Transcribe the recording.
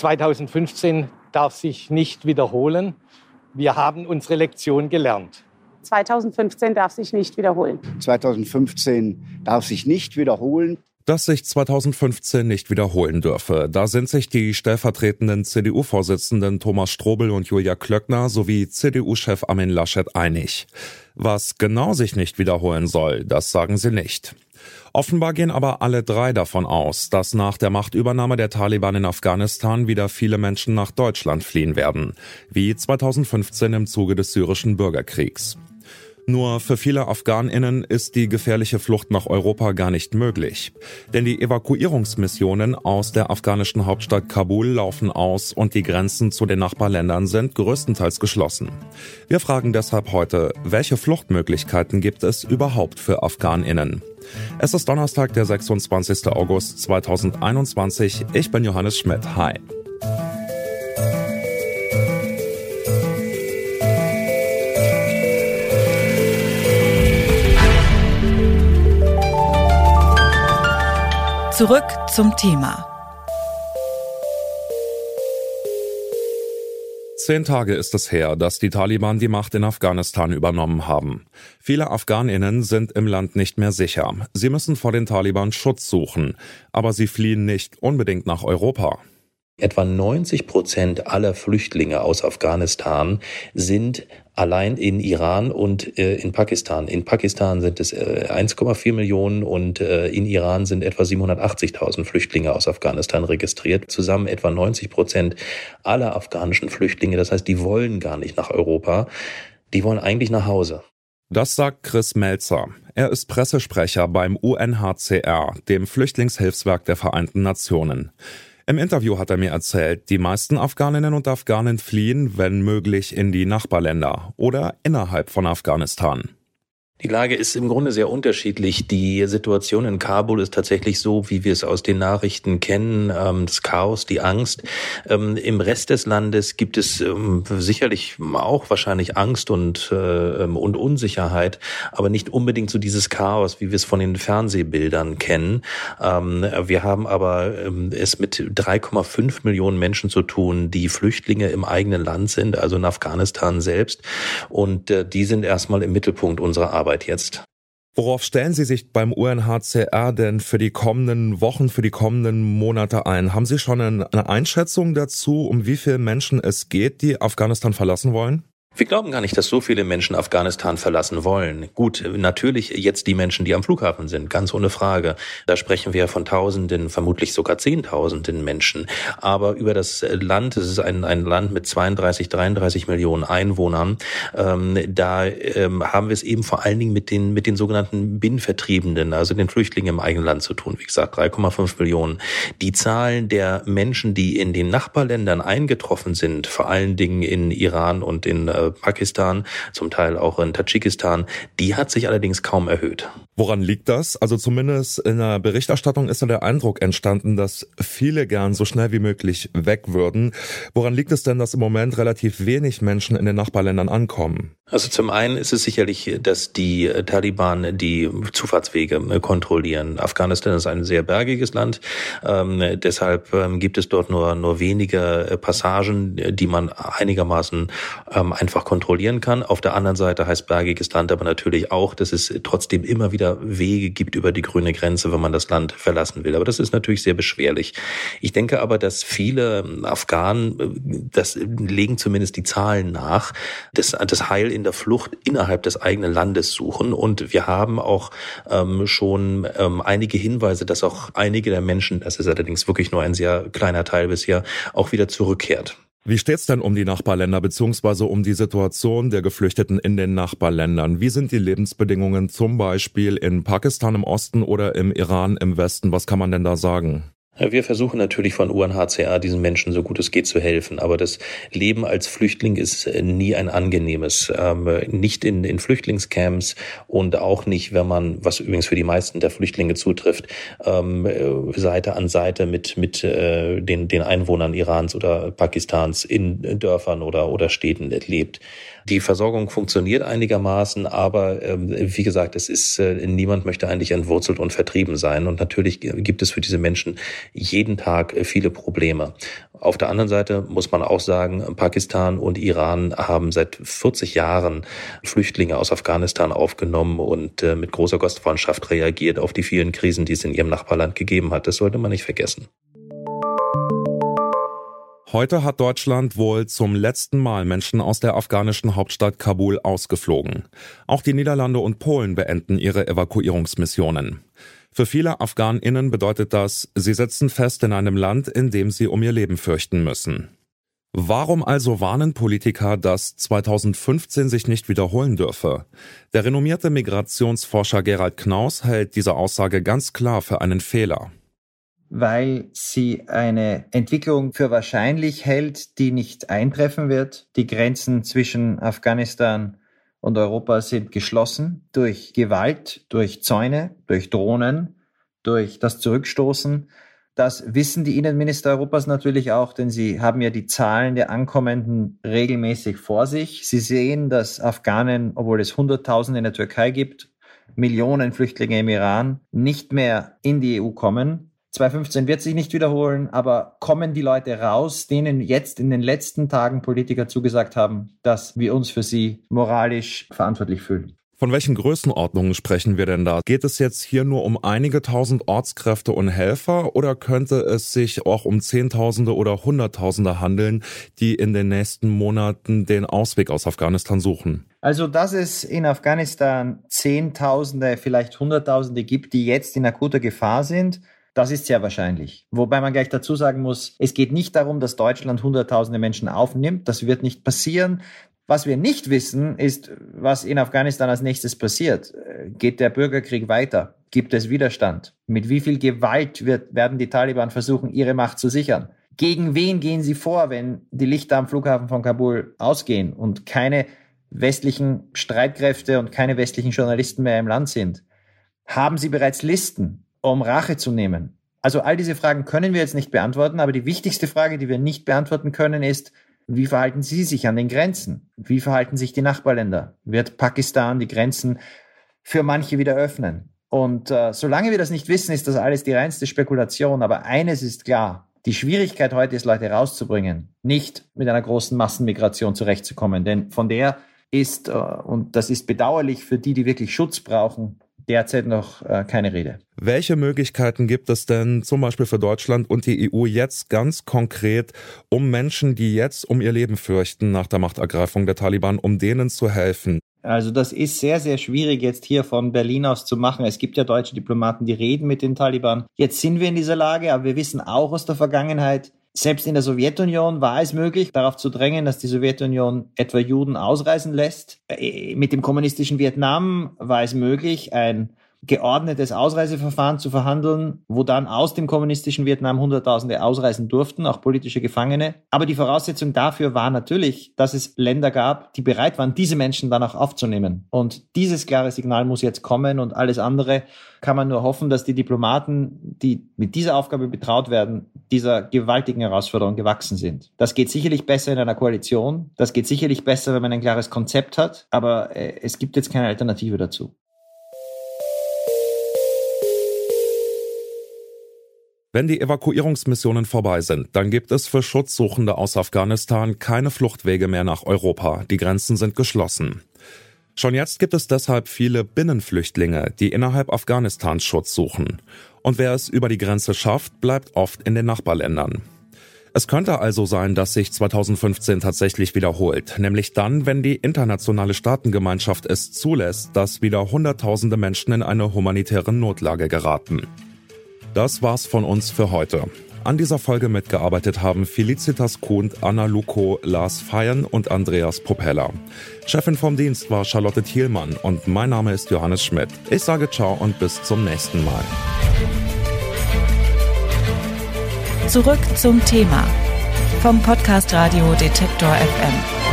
2015 darf sich nicht wiederholen. Wir haben unsere Lektion gelernt. 2015 darf sich nicht wiederholen. 2015 darf sich nicht wiederholen. Dass sich 2015 nicht wiederholen dürfe, da sind sich die stellvertretenden CDU-Vorsitzenden Thomas Strobel und Julia Klöckner sowie CDU-Chef Armin Laschet einig. Was genau sich nicht wiederholen soll, das sagen sie nicht. Offenbar gehen aber alle drei davon aus, dass nach der Machtübernahme der Taliban in Afghanistan wieder viele Menschen nach Deutschland fliehen werden, wie 2015 im Zuge des syrischen Bürgerkriegs. Nur für viele Afghaninnen ist die gefährliche Flucht nach Europa gar nicht möglich. Denn die Evakuierungsmissionen aus der afghanischen Hauptstadt Kabul laufen aus und die Grenzen zu den Nachbarländern sind größtenteils geschlossen. Wir fragen deshalb heute, welche Fluchtmöglichkeiten gibt es überhaupt für Afghaninnen? Es ist Donnerstag, der 26. August 2021. Ich bin Johannes Schmidt. Hi. Zurück zum Thema. Zehn Tage ist es her, dass die Taliban die Macht in Afghanistan übernommen haben. Viele Afghaninnen sind im Land nicht mehr sicher. Sie müssen vor den Taliban Schutz suchen, aber sie fliehen nicht unbedingt nach Europa. Etwa 90 Prozent aller Flüchtlinge aus Afghanistan sind allein in Iran und äh, in Pakistan. In Pakistan sind es äh, 1,4 Millionen und äh, in Iran sind etwa 780.000 Flüchtlinge aus Afghanistan registriert. Zusammen etwa 90 Prozent aller afghanischen Flüchtlinge. Das heißt, die wollen gar nicht nach Europa. Die wollen eigentlich nach Hause. Das sagt Chris Melzer. Er ist Pressesprecher beim UNHCR, dem Flüchtlingshilfswerk der Vereinten Nationen. Im Interview hat er mir erzählt, die meisten Afghaninnen und Afghanen fliehen, wenn möglich, in die Nachbarländer oder innerhalb von Afghanistan. Die Lage ist im Grunde sehr unterschiedlich. Die Situation in Kabul ist tatsächlich so, wie wir es aus den Nachrichten kennen. Ähm, das Chaos, die Angst. Ähm, Im Rest des Landes gibt es ähm, sicherlich auch wahrscheinlich Angst und, äh, und Unsicherheit, aber nicht unbedingt so dieses Chaos, wie wir es von den Fernsehbildern kennen. wir haben aber es mit 3,5 Millionen Menschen zu tun, die Flüchtlinge im eigenen Land sind, also in Afghanistan selbst. Und äh, die sind erstmal im Mittelpunkt unserer Arbeit. Arbeit jetzt. Worauf stellen Sie sich beim UNHCR denn für die kommenden Wochen, für die kommenden Monate ein? Haben Sie schon eine Einschätzung dazu, um wie viele Menschen es geht, die Afghanistan verlassen wollen? Wir glauben gar nicht, dass so viele Menschen Afghanistan verlassen wollen. Gut, natürlich jetzt die Menschen, die am Flughafen sind, ganz ohne Frage. Da sprechen wir von Tausenden, vermutlich sogar Zehntausenden Menschen. Aber über das Land, es ist ein, ein Land mit 32, 33 Millionen Einwohnern, ähm, da ähm, haben wir es eben vor allen Dingen mit den, mit den sogenannten Binnenvertriebenen, also den Flüchtlingen im eigenen Land zu tun. Wie gesagt, 3,5 Millionen. Die Zahlen der Menschen, die in den Nachbarländern eingetroffen sind, vor allen Dingen in Iran und in äh, Pakistan, zum Teil auch in Tadschikistan. Die hat sich allerdings kaum erhöht. Woran liegt das? Also zumindest in der Berichterstattung ist ja der Eindruck entstanden, dass viele gern so schnell wie möglich weg würden. Woran liegt es denn, dass im Moment relativ wenig Menschen in den Nachbarländern ankommen? Also zum einen ist es sicherlich, dass die Taliban die Zufahrtswege kontrollieren. Afghanistan ist ein sehr bergiges Land, ähm, deshalb ähm, gibt es dort nur nur wenige Passagen, die man einigermaßen ähm, einfach kontrollieren kann. Auf der anderen Seite heißt bergiges Land aber natürlich auch, dass es trotzdem immer wieder Wege gibt über die grüne Grenze, wenn man das Land verlassen will. Aber das ist natürlich sehr beschwerlich. Ich denke aber, dass viele Afghanen, das legen zumindest die Zahlen nach, das, das Heil in der Flucht innerhalb des eigenen Landes suchen. Und wir haben auch ähm, schon ähm, einige Hinweise, dass auch einige der Menschen, das ist allerdings wirklich nur ein sehr kleiner Teil bisher, auch wieder zurückkehrt. Wie steht's denn um die Nachbarländer beziehungsweise um die Situation der Geflüchteten in den Nachbarländern? Wie sind die Lebensbedingungen zum Beispiel in Pakistan im Osten oder im Iran im Westen? Was kann man denn da sagen? Wir versuchen natürlich von UNHCR diesen Menschen so gut es geht zu helfen, aber das Leben als Flüchtling ist äh, nie ein angenehmes. Ähm, nicht in, in Flüchtlingscamps und auch nicht, wenn man, was übrigens für die meisten der Flüchtlinge zutrifft, ähm, äh, Seite an Seite mit, mit äh, den, den Einwohnern Irans oder Pakistans in Dörfern oder, oder Städten lebt. Die Versorgung funktioniert einigermaßen, aber ähm, wie gesagt, es ist äh, niemand möchte eigentlich entwurzelt und vertrieben sein. Und natürlich gibt es für diese Menschen jeden Tag äh, viele Probleme. Auf der anderen Seite muss man auch sagen, Pakistan und Iran haben seit 40 Jahren Flüchtlinge aus Afghanistan aufgenommen und äh, mit großer Gastfreundschaft reagiert auf die vielen Krisen, die es in ihrem Nachbarland gegeben hat. Das sollte man nicht vergessen. Heute hat Deutschland wohl zum letzten Mal Menschen aus der afghanischen Hauptstadt Kabul ausgeflogen. Auch die Niederlande und Polen beenden ihre Evakuierungsmissionen. Für viele Afghaninnen bedeutet das, sie sitzen fest in einem Land, in dem sie um ihr Leben fürchten müssen. Warum also warnen Politiker, dass 2015 sich nicht wiederholen dürfe? Der renommierte Migrationsforscher Gerald Knaus hält diese Aussage ganz klar für einen Fehler weil sie eine Entwicklung für wahrscheinlich hält, die nicht eintreffen wird. Die Grenzen zwischen Afghanistan und Europa sind geschlossen durch Gewalt, durch Zäune, durch Drohnen, durch das Zurückstoßen. Das wissen die Innenminister Europas natürlich auch, denn sie haben ja die Zahlen der Ankommenden regelmäßig vor sich. Sie sehen, dass Afghanen, obwohl es Hunderttausende in der Türkei gibt, Millionen Flüchtlinge im Iran, nicht mehr in die EU kommen. 2015 wird sich nicht wiederholen, aber kommen die Leute raus, denen jetzt in den letzten Tagen Politiker zugesagt haben, dass wir uns für sie moralisch verantwortlich fühlen. Von welchen Größenordnungen sprechen wir denn da? Geht es jetzt hier nur um einige tausend Ortskräfte und Helfer oder könnte es sich auch um Zehntausende oder Hunderttausende handeln, die in den nächsten Monaten den Ausweg aus Afghanistan suchen? Also, dass es in Afghanistan Zehntausende, vielleicht Hunderttausende gibt, die jetzt in akuter Gefahr sind, das ist sehr wahrscheinlich. Wobei man gleich dazu sagen muss, es geht nicht darum, dass Deutschland Hunderttausende Menschen aufnimmt. Das wird nicht passieren. Was wir nicht wissen, ist, was in Afghanistan als nächstes passiert. Geht der Bürgerkrieg weiter? Gibt es Widerstand? Mit wie viel Gewalt wird, werden die Taliban versuchen, ihre Macht zu sichern? Gegen wen gehen sie vor, wenn die Lichter am Flughafen von Kabul ausgehen und keine westlichen Streitkräfte und keine westlichen Journalisten mehr im Land sind? Haben sie bereits Listen? Um Rache zu nehmen? Also all diese Fragen können wir jetzt nicht beantworten, aber die wichtigste Frage, die wir nicht beantworten können, ist, wie verhalten Sie sich an den Grenzen? Wie verhalten sich die Nachbarländer? Wird Pakistan die Grenzen für manche wieder öffnen? Und äh, solange wir das nicht wissen, ist das alles die reinste Spekulation. Aber eines ist klar, die Schwierigkeit heute ist, Leute rauszubringen, nicht mit einer großen Massenmigration zurechtzukommen. Denn von der ist, äh, und das ist bedauerlich für die, die wirklich Schutz brauchen, derzeit noch äh, keine Rede. Welche Möglichkeiten gibt es denn zum Beispiel für Deutschland und die EU jetzt ganz konkret, um Menschen, die jetzt um ihr Leben fürchten nach der Machtergreifung der Taliban, um denen zu helfen? Also das ist sehr, sehr schwierig jetzt hier von Berlin aus zu machen. Es gibt ja deutsche Diplomaten, die reden mit den Taliban. Jetzt sind wir in dieser Lage, aber wir wissen auch aus der Vergangenheit, selbst in der Sowjetunion war es möglich, darauf zu drängen, dass die Sowjetunion etwa Juden ausreisen lässt. Äh, mit dem kommunistischen Vietnam war es möglich, ein geordnetes Ausreiseverfahren zu verhandeln, wo dann aus dem kommunistischen Vietnam Hunderttausende ausreisen durften, auch politische Gefangene. Aber die Voraussetzung dafür war natürlich, dass es Länder gab, die bereit waren, diese Menschen dann auch aufzunehmen. Und dieses klare Signal muss jetzt kommen und alles andere kann man nur hoffen, dass die Diplomaten, die mit dieser Aufgabe betraut werden, dieser gewaltigen Herausforderung gewachsen sind. Das geht sicherlich besser in einer Koalition. Das geht sicherlich besser, wenn man ein klares Konzept hat. Aber äh, es gibt jetzt keine Alternative dazu. Wenn die Evakuierungsmissionen vorbei sind, dann gibt es für Schutzsuchende aus Afghanistan keine Fluchtwege mehr nach Europa. Die Grenzen sind geschlossen. Schon jetzt gibt es deshalb viele Binnenflüchtlinge, die innerhalb Afghanistans Schutz suchen. Und wer es über die Grenze schafft, bleibt oft in den Nachbarländern. Es könnte also sein, dass sich 2015 tatsächlich wiederholt, nämlich dann, wenn die internationale Staatengemeinschaft es zulässt, dass wieder Hunderttausende Menschen in eine humanitäre Notlage geraten. Das war's von uns für heute. An dieser Folge mitgearbeitet haben Felicitas Kuhnt, Anna Luko, Lars Feyen und Andreas Propeller. Chefin vom Dienst war Charlotte Thielmann und mein Name ist Johannes Schmidt. Ich sage ciao und bis zum nächsten Mal. Zurück zum Thema vom Podcast Radio Detektor FM.